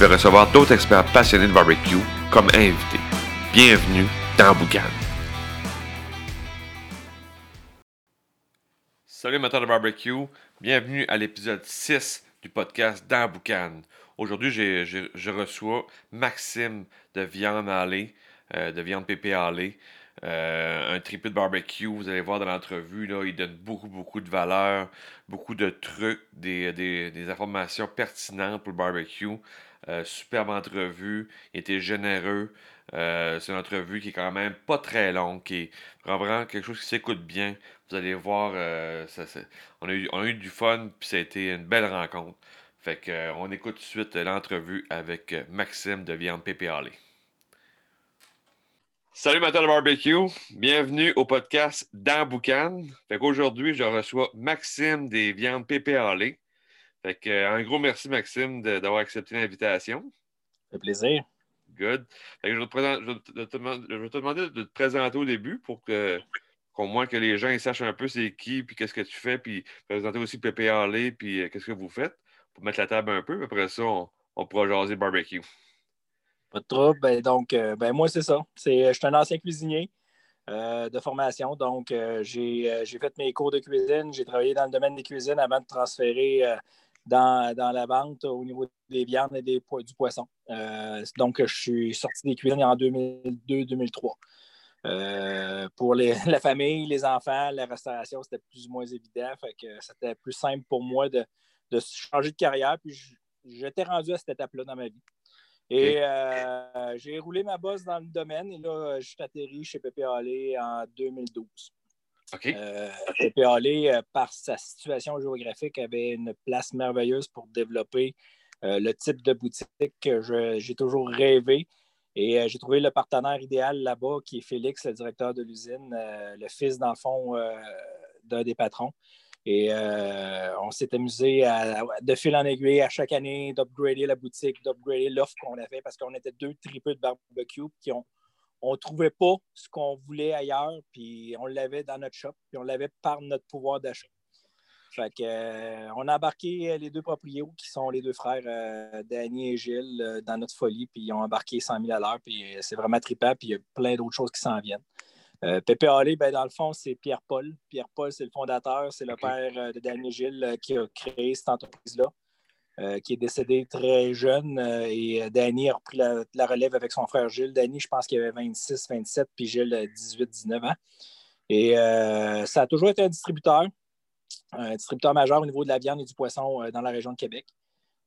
vais recevoir d'autres experts passionnés de barbecue comme invités. Bienvenue dans Boucan. Salut amateurs de barbecue, bienvenue à l'épisode 6 du podcast dans Boucan. Aujourd'hui, je reçois Maxime de Viande Allée, euh, de Viande Pépé Allée. Euh, un tripé de barbecue, vous allez voir dans l'entrevue, là, il donne beaucoup, beaucoup de valeur, beaucoup de trucs, des informations pertinentes pour le barbecue. Euh, superbe entrevue, il était généreux. Euh, c'est une entrevue qui est quand même pas très longue, qui est vraiment quelque chose qui s'écoute bien. Vous allez voir, euh, ça, on, a eu, du fun, puis ça a été une belle rencontre. Fait que, on écoute tout de suite l'entrevue avec Maxime de Viande Pépé Allé. Salut Matin de barbecue, bienvenue au podcast dans Boucan. Fait qu'aujourd'hui, je reçois Maxime des Viandes Pépé Allé. Fait que, euh, un gros merci Maxime d'avoir accepté l'invitation. Ça fait plaisir. Good. Fait que je, vais te présenter- je vais te- demander- je vais te demander de te présenter au début pour que qu'au moins que les gens ils sachent un peu c'est qui, puis qu'est-ce que tu fais, puis présenter aussi Pépé Allé, puis euh, qu'est-ce que vous faites, pour mettre la table un peu. Après ça, on, on pourra jaser barbecue. Pas de trouble. Ben, donc, euh, ben, moi, c'est ça. Je suis un ancien cuisinier euh, de formation. Donc, j'ai, fait mes cours de cuisine. J'ai travaillé dans le domaine des cuisines avant de transférer dans, dans la vente au niveau des viandes et des, du poisson. Euh, donc, je suis sorti des cuisines en 2002-2003. Euh, pour les- la famille, les enfants, la restauration, c'était plus ou moins évident. Fait que c'était plus simple pour moi de, de changer de carrière. Puis j'étais rendu à cette étape-là dans ma vie. Et euh, j'ai roulé ma bosse dans le domaine et là, je suis atterri chez Pépé Hallé en 2012. OK? Euh, euh, par sa situation géographique, avait une place merveilleuse pour développer euh, le type de boutique que j'ai toujours rêvé. Et j'ai trouvé le partenaire idéal là-bas, qui est Félix, le directeur de l'usine, le fils, dans le fond, d'un des patrons. Et on s'est amusé de fil en aiguille à chaque année d'upgrader la boutique, d'upgrader l'offre qu'on avait parce qu'on était deux tripeux de barbecue qui ont on ne trouvait pas ce qu'on voulait ailleurs, puis on l'avait dans notre shop, puis on l'avait par notre pouvoir d'achat. Fait que, euh, on a embarqué les deux proprios qui sont les deux frères, euh, Danny et Gilles, euh, dans notre folie, puis ils ont embarqué 100 000 à l'heure, puis euh, c'est vraiment trippant, puis il y a plein d'autres choses qui s'en viennent. Euh, Pépé Hallé, ben, dans le fond, c'est Pierre-Paul. Pierre-Paul, c'est le fondateur, c'est le père euh, de Danny et Gilles euh, qui a créé cette entreprise-là. Euh, qui est décédé très jeune. euh, et euh, Danny a repris la, relève avec son frère Gilles. Danny, je pense qu'il avait 26, 27, puis Gilles, euh, 18, 19 ans. Et ça a toujours été un distributeur, un distributeur majeur au niveau de la viande et du poisson dans la région de Québec.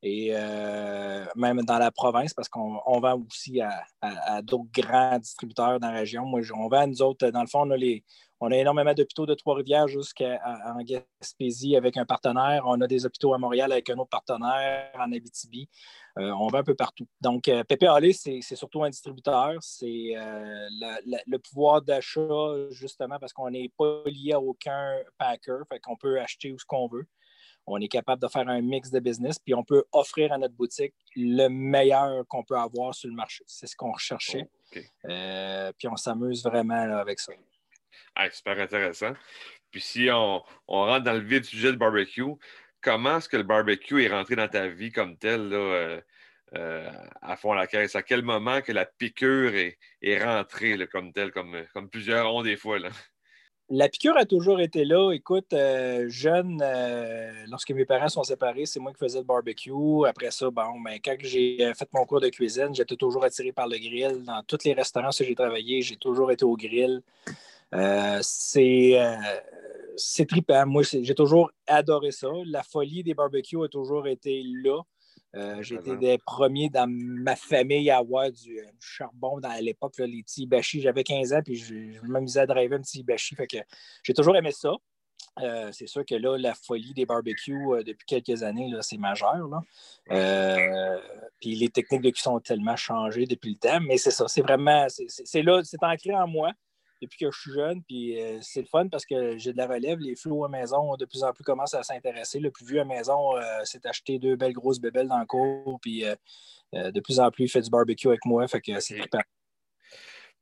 Et euh, même dans la province, parce qu'on on vend aussi à, à- à d'autres grands distributeurs dans la région. Moi, on vend, nous autres, dans le fond, on a, les, on a énormément d'hôpitaux de Trois-Rivières jusqu'en Gaspésie avec un partenaire. On a des hôpitaux à Montréal avec un autre partenaire, en Abitibi. Euh, on va un peu partout. Donc, euh, c'est surtout un distributeur. C'est euh, le pouvoir d'achat, justement, parce qu'on n'est pas lié à aucun packer, fait qu'on peut acheter où ce qu'on veut. On est capable de faire un mix de business, puis on peut offrir à notre boutique le meilleur qu'on peut avoir sur le marché. C'est ce qu'on recherchait. Euh, puis on s'amuse vraiment là, avec ça. Ah, super intéressant. Puis si on, on rentre dans le vif du sujet du barbecue, comment est-ce que le barbecue est rentré dans ta vie comme tel, là, euh, euh, à fond la caisse? À quel moment que la piqûre est, est rentrée là, comme tel, comme, comme plusieurs ont des fois? Là? La piqûre a toujours été là. Écoute, euh, jeune, euh, lorsque mes parents sont séparés, c'est moi qui faisais le barbecue. Après ça, bon, ben, quand j'ai euh, fait mon cours de cuisine, j'étais toujours attiré par le grill. Dans tous les restaurants où j'ai travaillé, j'ai toujours été au grill. C'est c'est trippant. Moi, j'ai toujours adoré ça. La folie des barbecues a toujours été là. Euh, Présent. des premiers dans ma famille à avoir du, euh, charbon dans, à l'époque, là, les petits Ibashi. J'avais 15 ans, puis je, je m'amusais à driver un petit Ibashi. Fait que j'ai toujours aimé ça. Euh, c'est sûr que là, la folie des barbecues depuis quelques années, c'est majeur. Euh, puis les techniques de cuisson ont tellement changé depuis le temps, mais c'est ça, c'est vraiment, c'est là, c'est ancré en moi depuis que je suis jeune. Puis c'est le fun parce que j'ai de la relève. Les flots à maison de plus en plus commencent à s'intéresser. Le plus vieux à maison s'est acheté deux belles grosses bébelles dans le cours. Puis de plus en plus, il fait du barbecue avec moi. Fait que c'est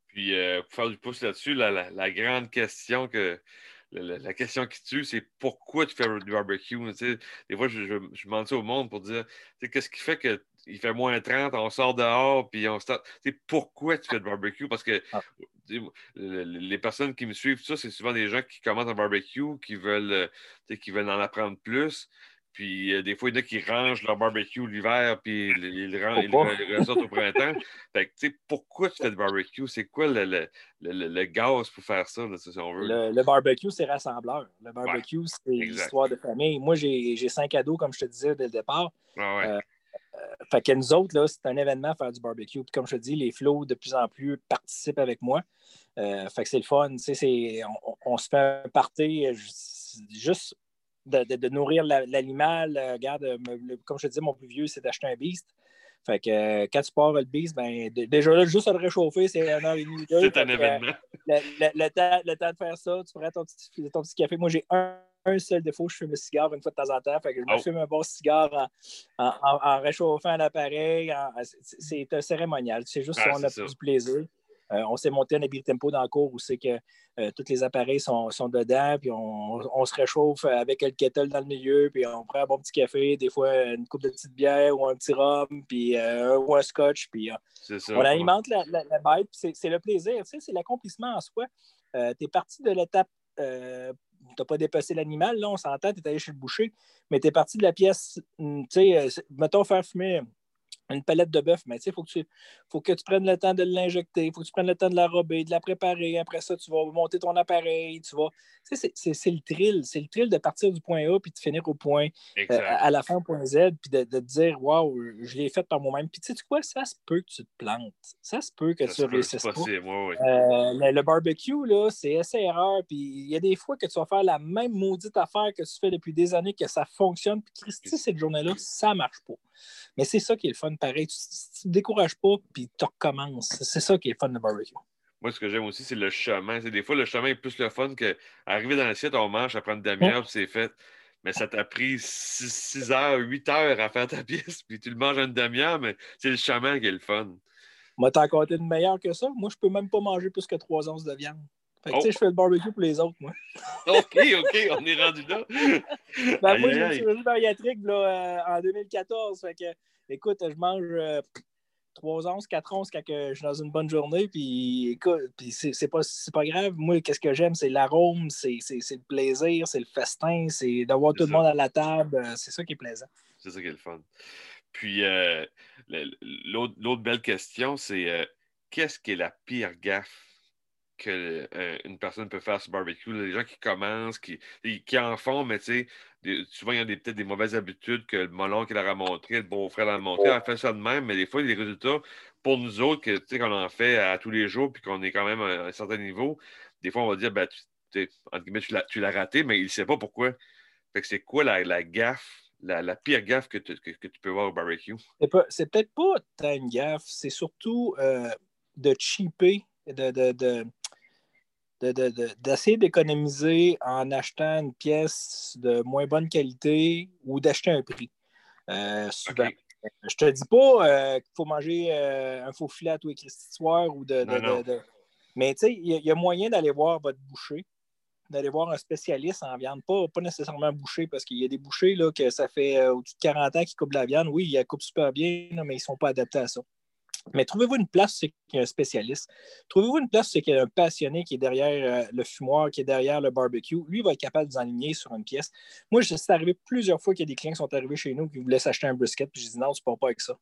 Puis pour faire du pouce là-dessus, la grande question que la, question qui tue, c'est pourquoi tu fais du barbecue? Des fois, je, je, je demande ça au monde pour dire qu'est-ce qui fait qu'il fait moins 30, on sort dehors, puis on sort. Pourquoi tu fais du barbecue? Parce que ah. les personnes qui me suivent, ça, c'est souvent des gens qui commencent un barbecue, qui veulent, qui veulent en apprendre plus. Puis euh, des fois, il y en a qui rangent leur barbecue l'hiver, puis ils, le ressortent au printemps. Fait que, tu sais, pourquoi tu fais du barbecue? C'est quoi le, le, le, gaz pour faire ça, si on veut? Le, barbecue, c'est rassembleur. Le barbecue, c'est l'histoire de famille. Moi, j'ai cinq ados, comme je te disais dès le départ. Ah ouais. Euh, euh, fait que nous autres, là, c'est un événement faire du barbecue. Puis comme je te dis, les flots de plus en plus participent avec moi. fait que c'est le fun. On, on, se fait un party juste de, nourrir l'animal. Euh, regarde, euh, comme je te disais, mon plus vieux, c'est d'acheter un beast. Fait que euh, quand tu pars le beast, ben, déjà là, juste à le réchauffer, c'est un heure et demie. C'est un événement. le, temps, le, temps, de faire ça, tu prends ton petit, ton petit café. Moi, j'ai un, seul défaut, je fume le cigare une fois de temps en temps. Fait que je me oh. fume un bon cigare en, en, réchauffant l'appareil. C'est un cérémonial. C'est juste ah, on a du plaisir. Euh, on s'est monté un habit tempo dans le cours où c'est que euh, tous les appareils sont, dedans, puis on, se réchauffe avec le kettle dans le milieu, puis on prend un bon petit café, des fois une coupe de petite bière ou un petit rhum, puis euh, ou un scotch, puis on alimente la, bête, c'est le plaisir, c'est l'accomplissement en soi. tu es parti de l'étape tu n'as pas dépassé l'animal, là, on s'entend, tu es allé chez le boucher, mais tu es parti de la pièce, tu sais, mettons faire fumer une palette de bœuf, mais tu sais, il faut, que tu, faut que tu prennes le temps de l'injecter, il faut que tu prennes le temps de l'enrober, de la préparer. Après ça, tu vas monter ton appareil, tu vas. Tu sais, c'est le thrill. C'est le thrill de partir du point A puis de finir au point, euh, à la fin au point Z, puis de, de te dire, waouh, je l'ai fait par moi-même. Puis tu sais quoi, ça se peut que tu te plantes. Ça se peut que tu réussisses pas. Euh, le, barbecue, là, c'est essai-erreur. Puis il y a des fois que tu vas faire la même maudite affaire que tu fais depuis des années, que ça fonctionne. Puis Christy, cette journée-là, ça marche pas. Mais c'est ça qui est le fun, pareil. Tu ne te décourages pas, puis tu recommences. C'est ça qui est le fun de barbecue. Moi, ce que j'aime aussi, c'est le chemin. C'est des fois, le chemin est plus le fun qu'arriver dans l'assiette, on mange, ça prend une demi-heure, puis c'est fait. Mais ça t'a pris 6 heures, 8 heures à faire ta pièce, puis tu le manges en une demi-heure, mais c'est le chemin qui est le fun. Moi, t'as encore une meilleure que ça. Moi, je peux même pas manger plus que 3 onces de viande. Fait que, tu sais, je fais le barbecue pour les autres, moi. OK, OK, on est rendu là. ben, moi, j'ai une chirurgie bariatrique là, euh, en 2014. Fait que, écoute, je mange euh, 3 onces, 4 onces quand je suis dans une bonne journée. Puis, écoute, puis c'est pas, pas grave. Moi, qu'est-ce que j'aime? C'est l'arôme, c'est le plaisir, c'est le festin, c'est d'avoir tout le monde à la table. Euh, c'est ça qui est plaisant. C'est ça qui est le fun. Puis, euh, l'autre belle question, c'est qu'est-ce qui est la pire gaffe qu'une euh, personne peut faire sur barbecue. les gens qui commencent, qui, qui en font, mais tu sais, souvent il y a peut-être des mauvaises habitudes que le molon qui leur a montré, le beau-frère leur a montré, on fait ça de même, mais des fois, les résultats, pour nous autres, que, tu sais, qu'on en fait à tous les jours, puis qu'on est quand même à un certain niveau, des fois, on va dire, ben, tu, entre guillemets, tu l'as raté, mais il ne sait pas pourquoi. Fait que c'est quoi la, gaffe la, pire gaffe que, tu peux voir au barbecue? C'est peut-être pas une gaffe, c'est surtout euh, de cheaper, de, d'essayer d'économiser en achetant une pièce de moins bonne qualité ou d'acheter un prix. Euh, souvent. Je te dis pas euh, qu'il faut manger euh, un faux filet à tous les soirs ou de. Mais tu sais, il y, a moyen d'aller voir votre boucher, d'aller voir un spécialiste en viande, pas, pas nécessairement boucher, parce qu'il y a des bouchers là, que ça fait au-dessus de 40 ans qui coupent la viande. Oui, ils coupent super bien, mais ils ne sont pas adaptés à ça. Mais trouvez-vous une place, c'est qu'il y a un spécialiste. Trouvez-vous une place, c'est qu'il y a un passionné qui est derrière euh, le fumoir, qui est derrière le barbecue. Lui va être capable de aligner sur une pièce. Moi, c'est arrivé plusieurs fois qu'il y a des clients qui sont arrivés chez nous qui voulaient s'acheter un brisket, puis je dis non, tu ne pars pas avec ça.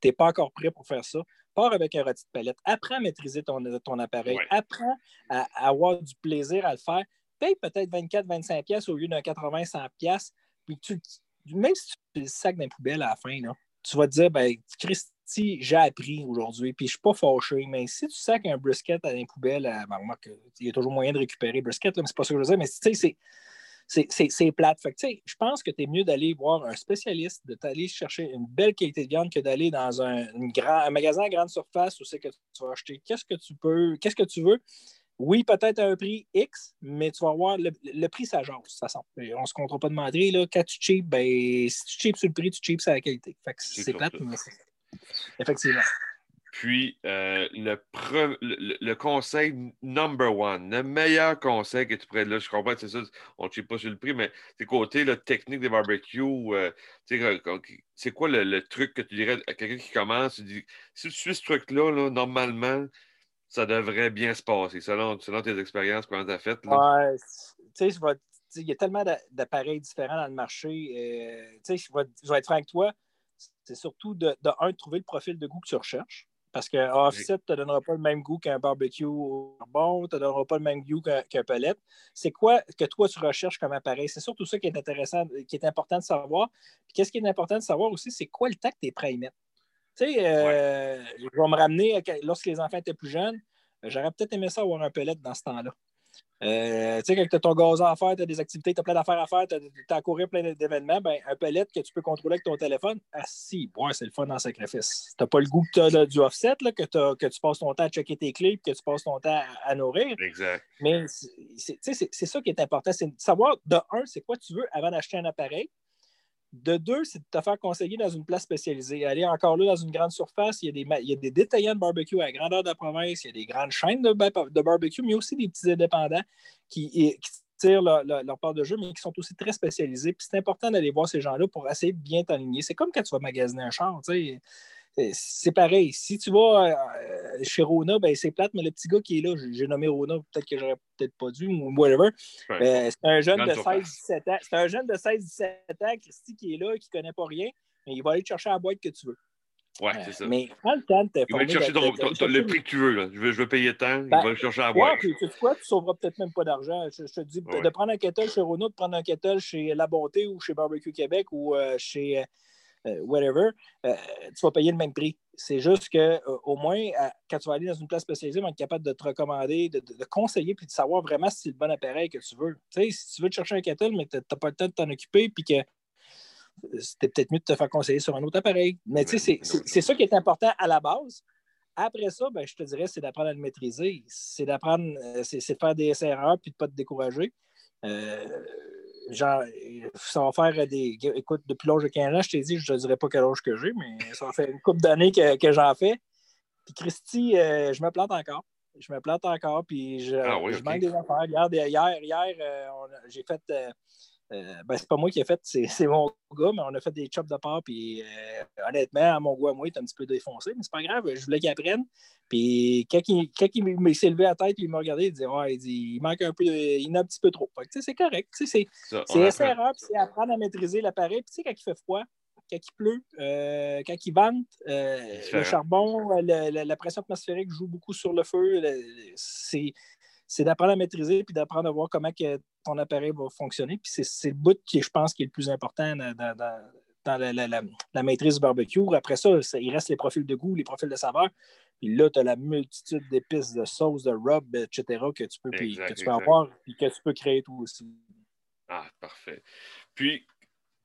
Tu n'es pas encore prêt pour faire ça. Pars avec un rôti de palette. Apprends à maîtriser ton, ton appareil. Apprends à, avoir du plaisir à le faire. Paye peut-être 24-25 pièces au lieu d'un 80-100 pièces. Puis tu, même si tu le sac dans poubelle à la fin, tu vas te dire, ben, Christ, j'ai appris aujourd'hui, puis je suis pas fâché, mais si tu sacs un brisket à la poubelle, ben, il y a toujours moyen de récupérer le brisket, mais c'est pas ça que je veux dire, mais tu sais, c'est plate. Fait je pense que tu es mieux d'aller voir un spécialiste, de t'aller chercher une belle qualité de viande que d'aller dans un, grand, magasin à grande surface où c'est que tu vas acheter qu'est-ce que tu peux, qu'est-ce que tu veux? Oui, peut-être à un prix X, mais tu vas voir, le, prix, ça jase, de toute façon. On ne se comptera pas de demander. Là, quand tu cheap, ben, si tu cheap sur le prix, tu cheap sur la qualité. Fait que c'est plate, mais effectivement. Puis, euh, le, le, conseil number one, le meilleur conseil que tu pourrais. Là, je comprends c'est ça, on ne tue pas sur le prix, mais c'est côté la technique des barbecues. Euh, c'est quoi le, truc que tu dirais à quelqu'un qui commence? Tu dis, si tu suis ce truc-là, normalement, ça devrait bien se passer, selon, selon tes expériences, comment tu as fait. Ouais, tu sais, il y a tellement d'appareils différents dans le marché. Euh, je vais, je vais être franc avec toi. C'est surtout de, de, un, de trouver le profil de goût que tu recherches. Parce qu'un offset ne te donnera pas le même goût qu'un barbecue bon, ne te donnera pas le même goût qu'un pellet. C'est quoi que toi tu recherches comme appareil? C'est surtout ça qui est intéressant, qui est important de savoir. Puis qu'est-ce qui est important de savoir aussi, c'est quoi le temps que tu es prêt à y mettre? Tu sais, euh, je vais me ramener, lorsque les enfants étaient plus jeunes, j'aurais peut-être aimé ça avoir un pellet dans ce temps-là. Euh, tu sais, quand tu as ton gazon à faire, tu as des activités, tu as plein d'affaires à faire, tu as, à courir plein d'événements, ben, un pellet que tu peux contrôler avec ton téléphone, ah si, ouais, c'est le fun le sacrifice. Tu n'as pas le goût que tu as du offset, là, que, que, tu passes ton temps à checker tes clés, que tu passes ton temps à, nourrir. Exact. Mais c'est ça qui est important, c'est de savoir, de un, c'est quoi tu veux avant d'acheter un appareil. De deux, c'est de te faire conseiller dans une place spécialisée. Aller encore là dans une grande surface, il y a des, il y a des détaillants de barbecue à grandeur de la province, il y a des grandes chaînes de, barbecue, mais aussi des petits indépendants qui, tirent leur, part de jeu, mais qui sont aussi très spécialisés. Puis c'est important d'aller voir ces gens-là pour essayer de bien t'aligner. C'est comme quand tu vas magasiner un char, tu sais c'est pareil. Si tu vas euh, chez Rona, ben, c'est plate, mais le petit gars qui est là, j'ai nommé Rona, peut-être que j'aurais peut-être pas dû, ou whatever. C'est un jeune de 16-17 ans. C'est un jeune de 16-17 ans, Christy, qui est là, qui ne connaît pas rien, mais il va aller te chercher la boîte que tu veux. Ouais, c'est ça. Mais prends le temps de te Il va aller chercher le prix que tu veux. Là. Je, veux, je veux payer tant, il ben, va aller chercher la boîte. Ouais, tu sais quoi, tu sauveras peut-être même pas d'argent. Je, te dis de prendre un kettle chez Rona, de prendre un kettle chez La Bonté ou chez Barbecue Québec ou euh, chez euh, whatever, euh, tu vas payer le même prix. C'est juste qu'au euh, moins, quand tu vas aller dans une place spécialisée, on va être capable de te recommander, de, conseiller, puis de savoir vraiment si c'est le bon appareil que tu veux. Tu sais, si tu veux te chercher un kettle, mais tu n'as pas le temps de t'en occuper, puis que c'était peut-être mieux de te faire conseiller sur un autre appareil. Mais tu sais, c'est ça qui est important à la base. Après ça, ben, je te dirais, c'est d'apprendre à le maîtriser. C'est d'apprendre, c'est de faire des erreurs puis de ne pas te décourager. Euh, genre, ça va faire des. Écoute, depuis l'âge de 15 ans, je t'ai dit, je ne te dirais pas quel âge que j'ai, mais ça va faire une couple d'années que, que j'en fais. Puis Christy, euh, je me plante encore. Je me plante encore, puis je, ah manque des affaires. Regarde, hier, hier euh, j'ai fait. Euh, euh, ben, c'est pas moi qui ai fait, c'est, mon gars, mais on a fait des chops de part. Puis euh, honnêtement, mon gars, moi, il est un petit peu défoncé, mais c'est pas grave, je voulais qu'il apprenne. Puis quand il, quand il s'est levé à la tête, il m'a regardé, il disait Ouais, il, dit, il manque un peu, il en a un petit peu trop. c'est correct. C'est, c'est erreur, puis c'est apprendre à maîtriser l'appareil. Puis tu sais, quand il fait froid, quand il pleut, euh, quand il vente, le charbon, la pression atmosphérique joue beaucoup sur le feu. c'est c'est d'apprendre à maîtriser puis d'apprendre à voir comment que ton appareil va fonctionner. Puis c'est le bout qui, je pense, qui est le plus important dans, la, maîtrise du barbecue. Après ça, il reste les profils de goût, les profils de saveur. Puis là, tu as la multitude d'épices, de sauces, de rub, etc., que tu peux, que tu peux avoir et que tu peux créer tout aussi. Ah, parfait. Puis,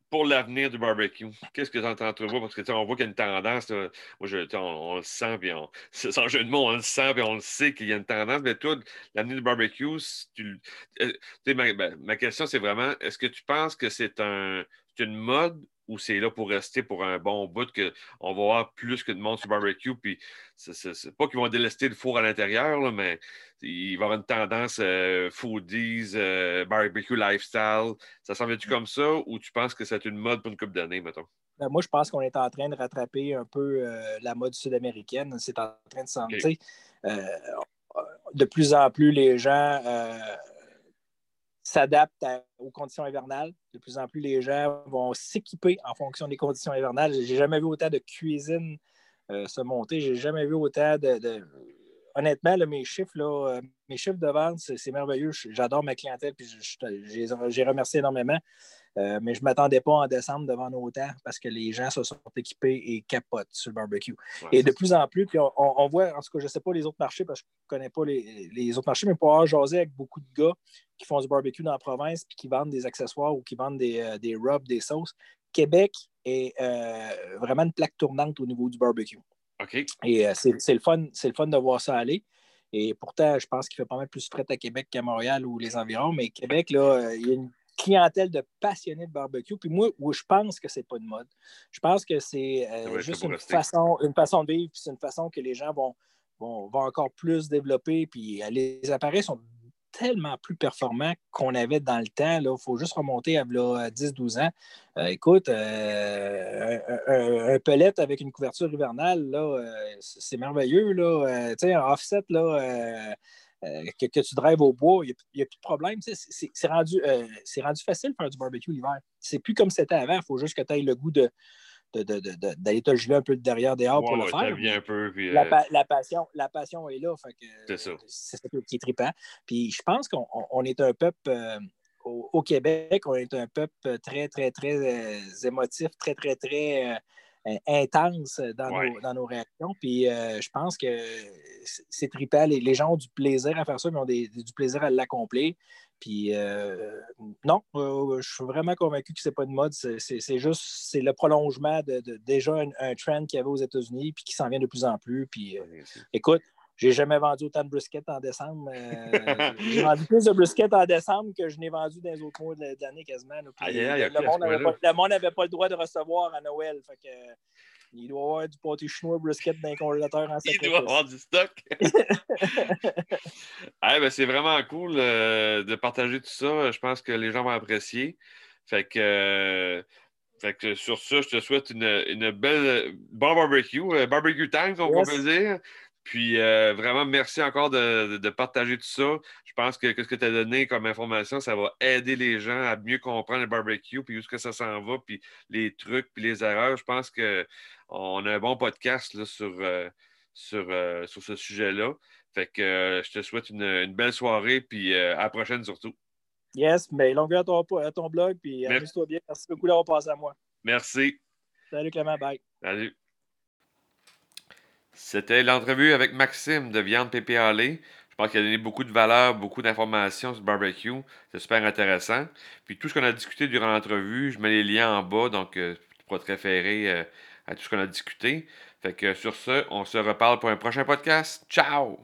pour l'avenir du barbecue, qu'est-ce que tu entends trouver? Parce que on voit qu'il y a une tendance, moi, je, on, le sent, puis on, sans jeu de mots, on le sent, puis on le sait qu'il y a une tendance. Mais toi, l'avenir du barbecue, tu, euh, ma, ben, ma, question, c'est vraiment, est-ce que tu penses que c'est un, une mode ou c'est là pour rester pour un bon bout qu'on va avoir plus que de monde sur barbecue. Puis c'est pas qu'ils vont délester le four à l'intérieur, mais il va y avoir une tendance euh, foodies, euh, barbecue lifestyle. Ça semble-tu comme ça ou tu penses que c'est une mode pour une couple d'années, mettons? Ben, moi, je pense qu'on est en train de rattraper un peu euh, la mode sud-américaine. C'est en train de s'en. de plus en plus, les gens s'adaptent aux conditions hivernales. De plus en plus, les gens vont s'équiper en fonction des conditions hivernales. J'ai jamais vu autant de cuisine euh, se monter. J'ai jamais vu autant de, honnêtement, mes chiffres, là, mes chiffres de vente, c'est merveilleux. J'adore ma clientèle, puis j'ai remercié énormément. Euh, mais je ne m'attendais pas en décembre devant nos autant parce que les gens se sont équipés et capotent sur le barbecue. et de plus en plus, puis on, voit, en tout cas, je ne sais pas les autres marchés parce que je ne connais pas les, autres marchés, mais pour avoir jasé avec beaucoup de gars qui font du barbecue dans la province puis qui vendent des accessoires ou qui vendent des, euh, des rubs, des sauces, Québec est euh, vraiment une plaque tournante au niveau du barbecue. OK. Et c'est le, fun, le fun de voir ça aller. Et pourtant, je pense qu'il fait pas mal plus fret à Québec qu'à Montréal ou les environs, mais Québec, là, il y a une clientèle de passionnés de barbecue. Puis moi, où je pense que c'est pas une mode. Je pense que c'est euh, juste une façon, une façon de vivre, puis c'est une façon que les gens vont, vont, encore plus développer. Puis euh, les appareils sont tellement plus performants qu'on avait dans le temps. Il faut juste remonter à 10-12 ans. Euh, écoute, un, un, pellet avec une couverture hivernale, c'est merveilleux. Là. un offset, là, euh, que, tu drives au bois, il n'y a, plus de problème. C'est rendu, euh, rendu facile de faire du barbecue l'hiver. C'est plus comme c'était avant. Il faut juste que tu aies le goût de, d'aller te geler un peu derrière dehors pour le faire. Euh, la, passion, la passion est là. C'est ça. C'est ça qui est trippant. Puis je pense qu'on est un peuple. au, Québec, on est un peuple très, très, très émotif, très, très, très intense dans, nos, nos, réactions. Puis euh, je pense que c'est trippant. Les, gens ont du plaisir à faire ça, mais ont du plaisir à l'accomplir. Puis euh, non, euh, je suis vraiment convaincu que ce n'est pas une mode. C'est juste c'est le prolongement de, déjà un, trend qu'il y avait aux États-Unis puis qui s'en vient de plus en plus. Puis écoute, j'ai jamais vendu autant de briskets en décembre. Euh, j'ai vendu plus de briskets en décembre que je n'ai vendu dans les autres mois de l'année quasiment. le, monde n'avait pas, le droit de recevoir à Noël. Fait que, il doit y avoir du pâté chinois brisket dans les congélateurs en Il doit avoir du stock. ben, c'est vraiment cool euh, de partager tout ça. Je pense que les gens vont apprécier. Fait que, euh, fait que sur ça, je te souhaite une, une belle bon barbecue, barbecue time, on peut dire. Puis euh, vraiment, merci encore de, partager tout ça. Je pense que, ce que tu as donné comme information, ça va aider les gens à mieux comprendre le barbecue, puis où est-ce que ça s'en va, puis les trucs, puis les erreurs. Je pense qu'on a un bon podcast sur, euh, sur, euh, sur ce sujet-là. Fait que je te souhaite une, belle soirée, puis à la prochaine surtout. Yes, mais longueur à ton, blog, puis amuse-toi bien. Merci beaucoup d'avoir passé à moi. Merci. Salut Clément, bye. Salut. C'était l'entrevue avec Maxime de Viande Pépé Je pense qu'il a donné beaucoup de valeur, beaucoup d'informations sur le barbecue. C'est super intéressant. Puis tout ce qu'on a discuté durant l'entrevue, je mets les liens en bas, donc euh, tu pourras te référer euh, à tout ce qu'on a discuté. Fait que sur ce, on se reparle pour un prochain podcast. Ciao!